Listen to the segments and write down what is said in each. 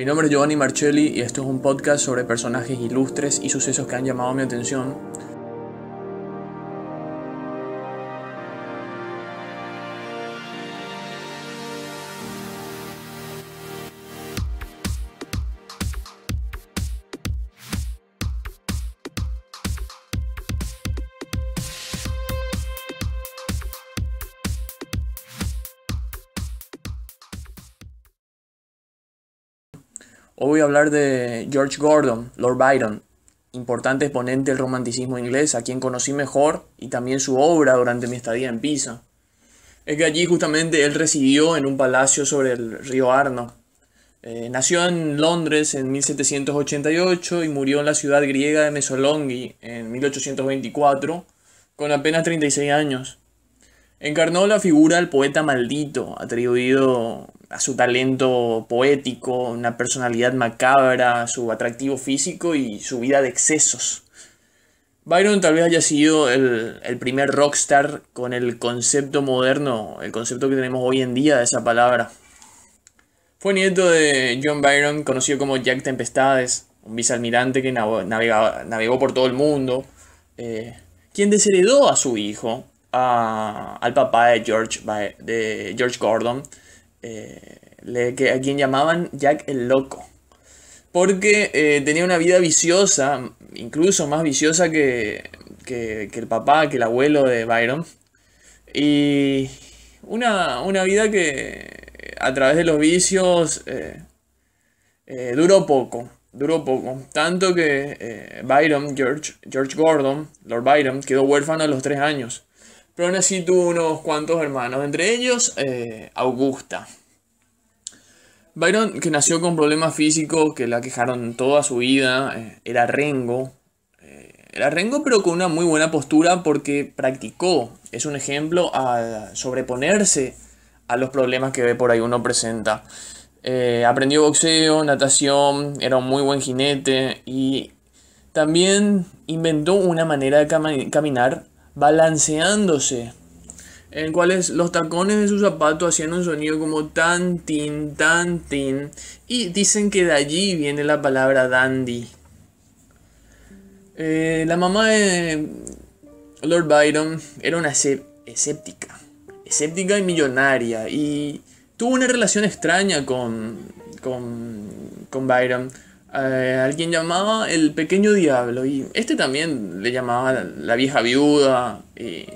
Mi nombre es Giovanni Marcelli y esto es un podcast sobre personajes ilustres y sucesos que han llamado mi atención. Hoy voy a hablar de George Gordon, Lord Byron, importante exponente del romanticismo inglés, a quien conocí mejor y también su obra durante mi estadía en Pisa. Es que allí justamente él residió en un palacio sobre el río Arno. Eh, nació en Londres en 1788 y murió en la ciudad griega de Mesolonghi en 1824 con apenas 36 años. Encarnó la figura del poeta maldito, atribuido a su talento poético, una personalidad macabra, su atractivo físico y su vida de excesos. Byron tal vez haya sido el, primer rockstar con el concepto moderno, el concepto que tenemos hoy en día de esa palabra. Fue nieto de John Byron, conocido como Jack Tempestades, un vicealmirante que navegó por todo el mundo, eh, quien desheredó a su hijo, al papá de George, de George Gordon, eh, que, a quien llamaban Jack el Loco. Porque eh, tenía una vida viciosa, incluso más viciosa que, el papá, que el abuelo de Byron. Y una, vida que a través de los vicios eh, duró poco. Duró poco. Tanto que Byron, George, George Gordon, Lord Byron, quedó huérfano a los tres años. Pero aún así unos cuantos hermanos, entre ellos eh, Augusta. Byron, que nació con problemas físicos que la quejaron toda su vida, eh, era rengo. Eh, era rengo pero con una muy buena postura porque practicó. Es un ejemplo a sobreponerse a los problemas que ve por ahí uno presenta. aprendió boxeo, natación, era un muy buen jinete y también inventó una manera de caminar balanceándose, en cuales los tacones de su zapato hacían un sonido como tan tin, tan tin, y dicen que de allí viene la palabra dandy. Eh, la mamá de Lord Byron era una escéptica, escéptica y millonaria, y tuvo una relación extraña con, con, con Byron eh, alguien llamaba el pequeño diablo y este también le llamaba la vieja viuda y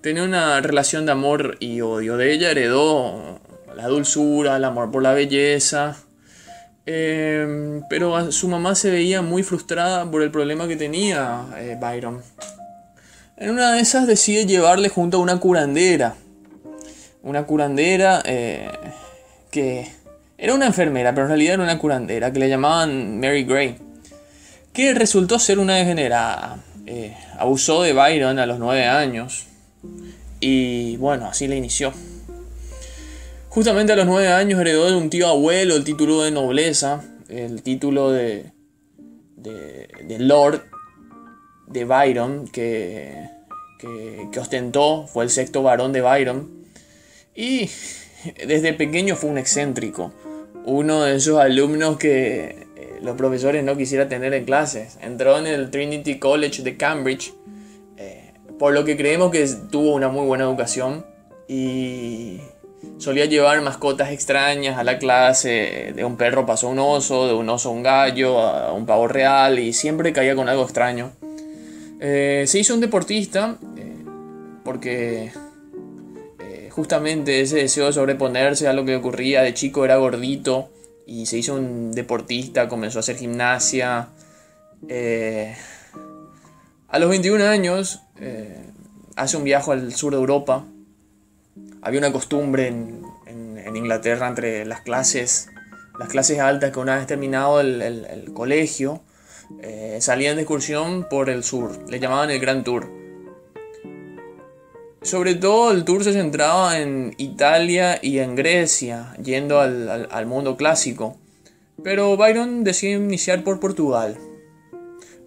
tenía una relación de amor y odio. De ella heredó la dulzura, el amor por la belleza, em, pero su mamá se veía muy frustrada por el problema que tenía eh, Byron. En una de esas decide llevarle junto a una curandera. Una curandera eh, que era una enfermera, pero en realidad era una curandera, que le llamaban Mary Gray, que resultó ser una degenerada. Eh, abusó de Byron a los nueve años y bueno, así le inició. Justamente a los nueve años heredó de un tío abuelo el título de nobleza, el título de, de, Lord de Byron, que, que, que ostentó, fue el sexto varón de Byron. Y desde pequeño fue un excéntrico uno de esos alumnos que eh, los profesores no quisieran tener en clases. Entró en el Trinity College de Cambridge, eh, por lo que creemos que tuvo una muy buena educación y solía llevar mascotas extrañas a la clase. De un perro pasó un oso, de un oso un gallo, a un pavo real y siempre caía con algo extraño. Eh, se hizo un deportista porque justamente ese deseo de sobreponerse a lo que ocurría de chico era gordito y se hizo un deportista, comenzó a hacer gimnasia. Eh, a los 21 años eh, hace un viaje al sur de Europa. Había una costumbre en, Inglaterra entre las clases, las clases altas que una vez terminado el, colegio, eh, salían de excursión por el sur. Le llamaban el Gran Tour. Sobre todo el tour se centraba en Italia y en Grecia, yendo al, mundo clásico. Pero Byron decide iniciar por Portugal.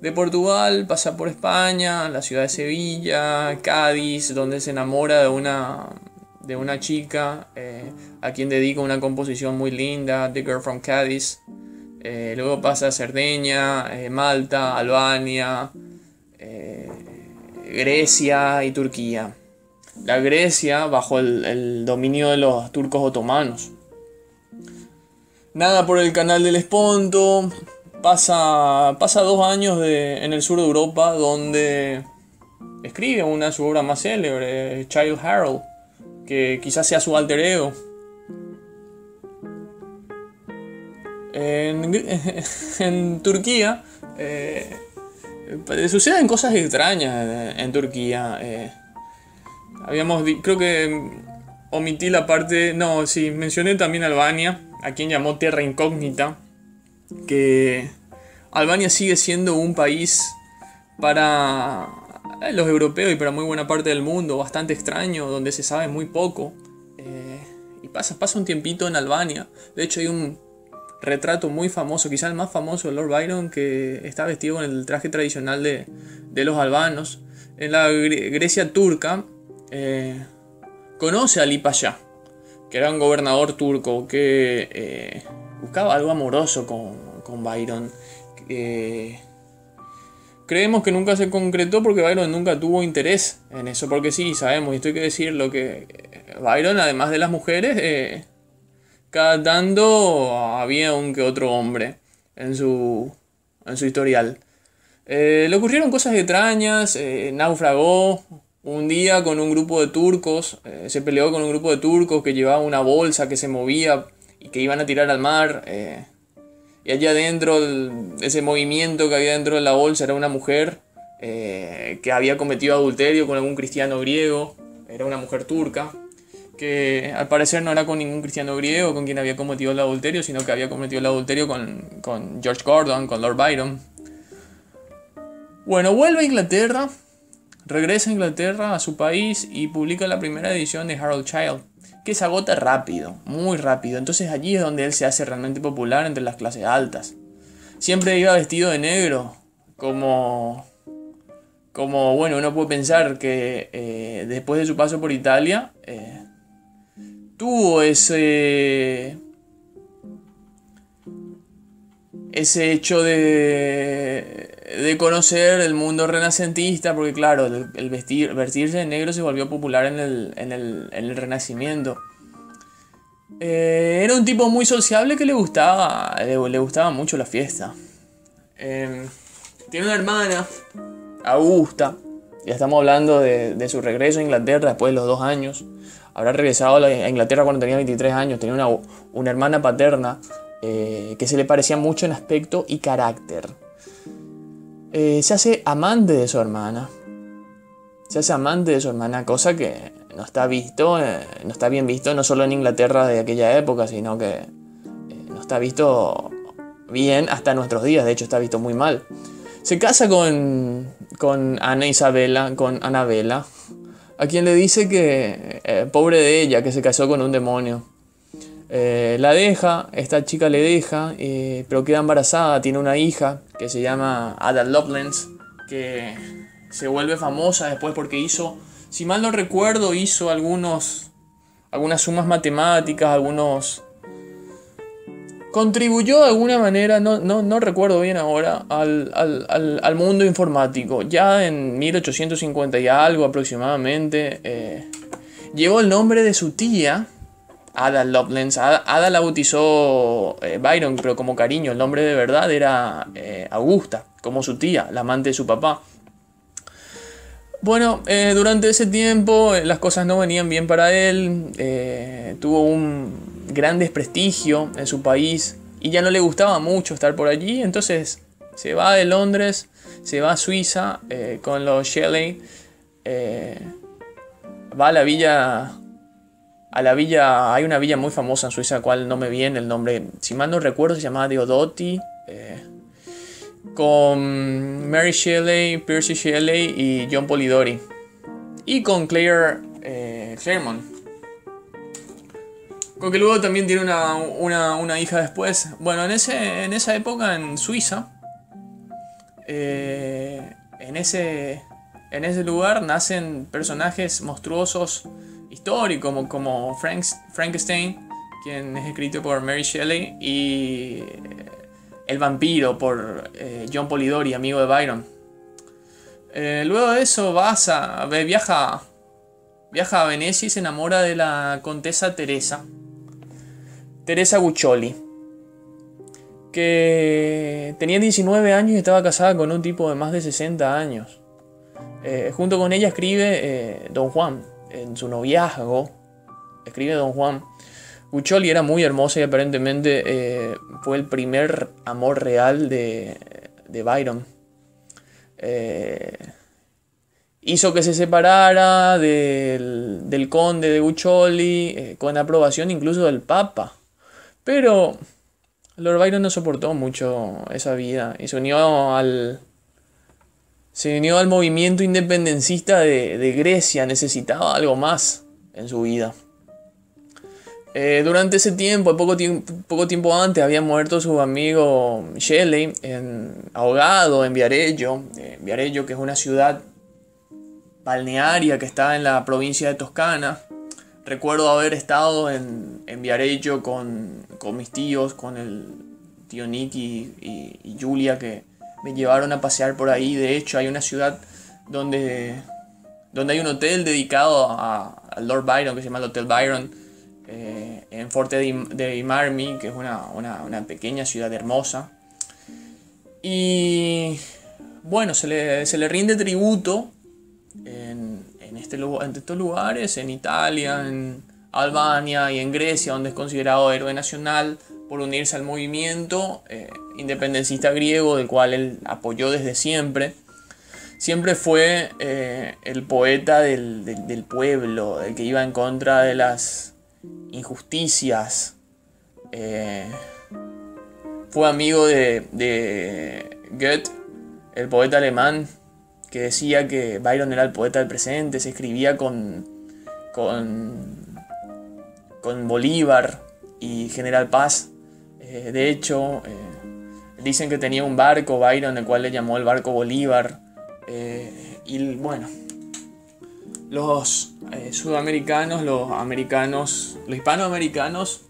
De Portugal pasa por España, la ciudad de Sevilla, Cádiz, donde se enamora de una, de una chica eh, a quien dedica una composición muy linda, The Girl from Cádiz. Eh, luego pasa a Cerdeña, eh, Malta, Albania, Grecia y Turquía. La Grecia bajo el, dominio de los turcos otomanos. Nada por el canal del Esponto. Pasa, pasa dos años en el sur de Europa donde escribe una de sus obras más célebres, Child Harold, que quizás sea su alter ego. En, Turquía eh, suceden cosas extrañas en, Turquía. Eh, habíamos, creo que omití la parte, no, sí, mencioné también Albania, a quien llamó Tierra Incógnita, que Albania sigue siendo un país para eh, los europeos y para muy buena parte del mundo, bastante extraño, donde se sabe muy poco. Eh, y pasa, pasa un tiempito en Albania. De hecho, hay un retrato muy famoso, quizá el más famoso de Lord Byron, que está vestido con el traje tradicional de, los albanos. En la Grecia turca, eh, conoce a Ali Pasha, que era un gobernador turco que buscaba algo amoroso con, con Byron. Creemos que nunca se concretó porque Byron nunca tuvo interés en eso, porque sí, sabemos, y esto hay que decirlo, que Byron, además de las mujeres, eh, cada tanto había un que otro hombre en su, en su historial. Eh, le ocurrieron cosas extrañas, eh, naufragó un día con un grupo de turcos, se peleó con un grupo de turcos que llevaba una bolsa que se movía y que iban a tirar al mar. Y allá adentro, ese movimiento que había dentro de la bolsa era una mujer eh, que había cometido adulterio con algún cristiano griego, era una mujer turca, que al parecer no era con ningún cristiano griego con quien había cometido el adulterio, sino que había cometido el adulterio con, con George Gordon, con Lord Byron. Bueno, vuelve a Inglaterra, regresa a Inglaterra, a su país, y publica la primera edición de Harold Child que se agota rápido, muy rápido. Entonces allí es donde él se hace realmente popular entre las clases altas. Siempre iba vestido de negro, como, como bueno, uno puede pensar que eh, después de su paso por Italia, eh, tuvo ese, ese hecho de, de conocer el mundo renacentista, porque claro, el, vestir, vestirse de negro se volvió popular en el, en el, en el Renacimiento. Eh, era un tipo muy sociable que le gustaba, le, gustaba mucho la fiesta. Em, tiene una hermana, Augusta, ya estamos hablando de, de, su regreso a Inglaterra después de los dos años. Habrá regresado a Inglaterra cuando tenía 23 años, tenía una, una hermana paterna eh, que se le parecía mucho en aspecto y carácter. Eh, se hace amante de su hermana. Se hace amante de su hermana, cosa que no está visto, eh, no está bien visto no solo en Inglaterra de aquella época, sino que eh, no está visto bien hasta nuestros días, de hecho está visto muy mal. Se casa con, con Ana Isabela, con Anabela, a quien le dice que pobre de ella, que se casó con un demonio. Eh, la deja, esta chica le deja, eh, pero queda embarazada, tiene una hija que se llama Ada Lovelace, que se vuelve famosa después porque hizo, si mal no recuerdo, hizo algunos, algunas sumas matemáticas, algunos... Contribuyó de alguna manera, no, no, recuerdo bien ahora, al, mundo informático. Ya en 1850 y algo aproximadamente, eh, llevó el nombre de su tía, Ada Lovelace. Ada, la bautizó eh, Byron, pero como cariño. El nombre de verdad era eh, Augusta, como su tía, la amante de su papá. Bueno, eh, durante ese tiempo las cosas no venían bien para él. tuvo un gran desprestigio en su país y ya no le gustaba mucho estar por allí. Entonces se va de Londres, se va a Suiza con los Shelley. va a la villa a la villa, hay una villa muy famosa en Suiza, cual no me viene el nombre, si mal no recuerdo, se llamaba Deodotti, eh, con Mary Shelley, Percy Shelley y John Polidori, y con Claire eh, Claremont. Con que luego también tiene una, hija después. Bueno, en, ese, en esa época en Suiza, eh, en, ese, en ese lugar nacen personajes monstruosos histórico como, como Frank, Frankenstein, quien es escrito por Mary Shelley, y El vampiro por eh, John Polidori, amigo de Byron. Eh, luego de eso vas a, viaja, viaja a Venecia y se enamora de la contesa Teresa. Teresa Guccioli. Que tenía 19 años y estaba casada con un tipo de más de 60 años. Eh, junto con ella escribe Don Juan. En su noviazgo escribe Don Juan. Guccioli era muy hermosa y aparentemente eh, fue el primer amor real de, Byron. Eh, hizo que se separara del, conde de Guccioli eh, con aprobación incluso del Papa. Pero Lord Byron no soportó mucho esa vida y se unió al, se unió al movimiento independencista de, Grecia. Necesitaba algo más en su vida. Eh, durante ese tiempo, poco, tiempo, antes, había muerto su amigo Shelley, ahogado en Viareggio. Eh, que es una ciudad balnearia que está en la provincia de Toscana. Recuerdo haber estado en, en Viareggio con, mis tíos, con el tío Nick y, Julia, que me llevaron a pasear por ahí. De hecho, hay una ciudad donde, donde hay un hotel dedicado a, Lord Byron, que se llama el Hotel Byron eh, en Forte de Marmi, que es una, pequeña ciudad hermosa. Y bueno, se le, rinde tributo en, este, en estos lugares, en Italia, en Albania y en Grecia, donde es considerado héroe nacional por unirse al movimiento eh, independentista griego, del cual él apoyó desde siempre. Siempre fue eh, el poeta del, del, pueblo, el que iba en contra de las injusticias. Eh, fue amigo de, de Goethe, el poeta alemán, que decía que Byron era el poeta del presente, se escribía con, con, con Bolívar y General Paz. Eh, de hecho, eh, dicen que tenía un barco, Byron, el cual le llamó el barco Bolívar. y bueno, los eh, sudamericanos, los americanos, los hispanoamericanos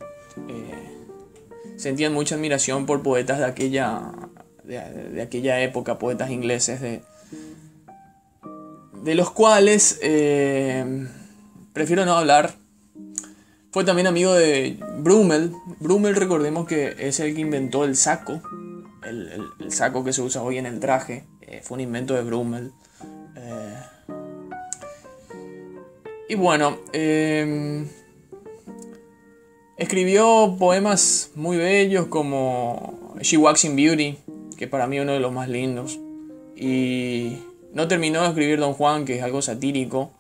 eh, sentían mucha admiración por poetas de aquella, de, aquella época, poetas ingleses, de, de los cuales eh, prefiero no hablar. Fue también amigo de Brummel. Brummel recordemos que es el que inventó el saco, el, saco que se usa hoy en el traje, fue un invento de Brummel. Y bueno, em, escribió poemas muy bellos como She Walks in Beauty, que para mí es uno de los más lindos. Y no terminó de escribir Don Juan, que es algo satírico.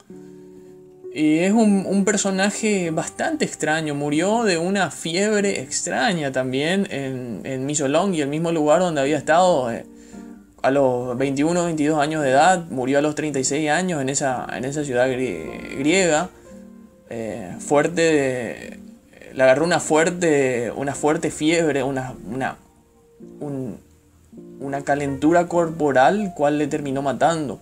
Y es un, personaje bastante extraño. Murió de una fiebre extraña también en, en Misolong y el mismo lugar donde había estado. Eh, a los 21 22 años de edad, murió a los 36 años en esa, en esa ciudad griega. Eh, fuerte, le agarró una fuerte, una fuerte fiebre, una, una, una calentura corporal, cual le terminó matando.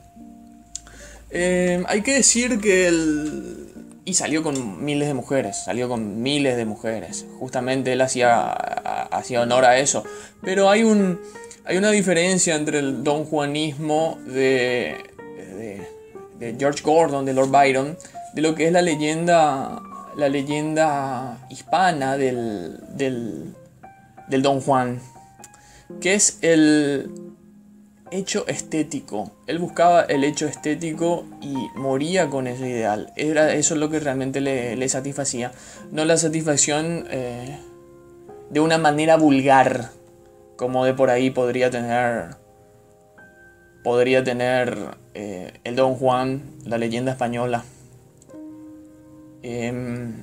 Eh, hay que decir que él... Y salió con miles de mujeres, salió con miles de mujeres. Justamente él hacía, hacía honor a eso. Pero hay un hay una diferencia entre el don juanismo de, de, George Gordon, de Lord Byron, de lo que es la leyenda, la leyenda hispana del, del, del don Juan, que es el hecho estético. Él buscaba el hecho estético y moría con ese ideal. Era eso lo que realmente le, satisfacía. No la satisfacción eh, de una manera vulgar, como de por ahí podría tener podría tener eh, el Don Juan, la leyenda española. Em,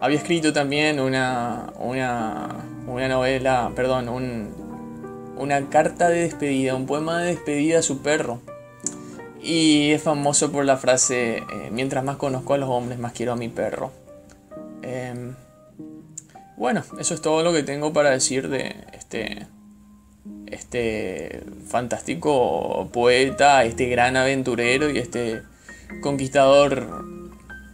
había escrito también una, una, una novela, perdón, un, una carta de despedida, un poema de despedida a su perro. Y es famoso por la frase, eh, mientras más conozco a los hombres, más quiero a mi perro. Em, bueno, eso es todo lo que tengo para decir de este, este fantástico poeta, este gran aventurero y este conquistador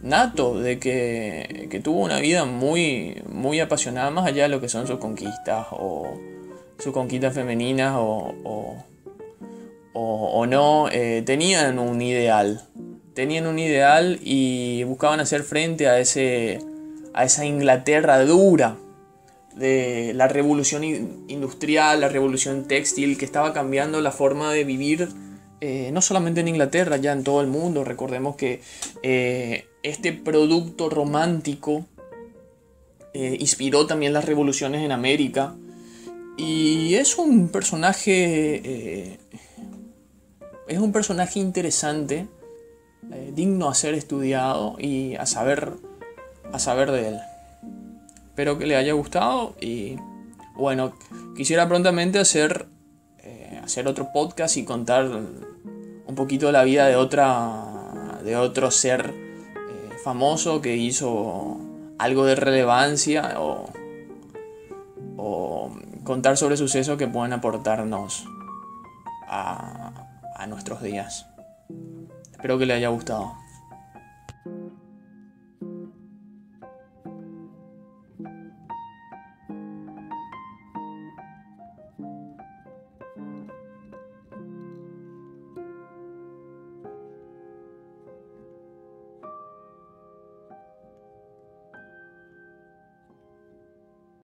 nato de que, que, tuvo una vida muy, muy apasionada, más allá de lo que son sus conquistas o sus conquistas femeninas o, o, o, no, eh, tenían un ideal. Tenían un ideal y buscaban hacer frente a, ese, a esa Inglaterra dura de la revolución industrial, la revolución textil, que estaba cambiando la forma de vivir, eh, no solamente en Inglaterra, ya en todo el mundo. Recordemos que eh, este producto romántico inspiró también las revoluciones en América. Y es un personaje es un personaje interesante, eh, digno a ser estudiado y a saber, a saber de él. Espero que le haya gustado y bueno, quisiera prontamente hacer, eh, hacer otro podcast y contar un poquito de la vida de otra de otro ser eh, famoso que hizo algo de relevancia o contar sobre sucesos que puedan aportarnos a, a nuestros días. Espero que le haya gustado.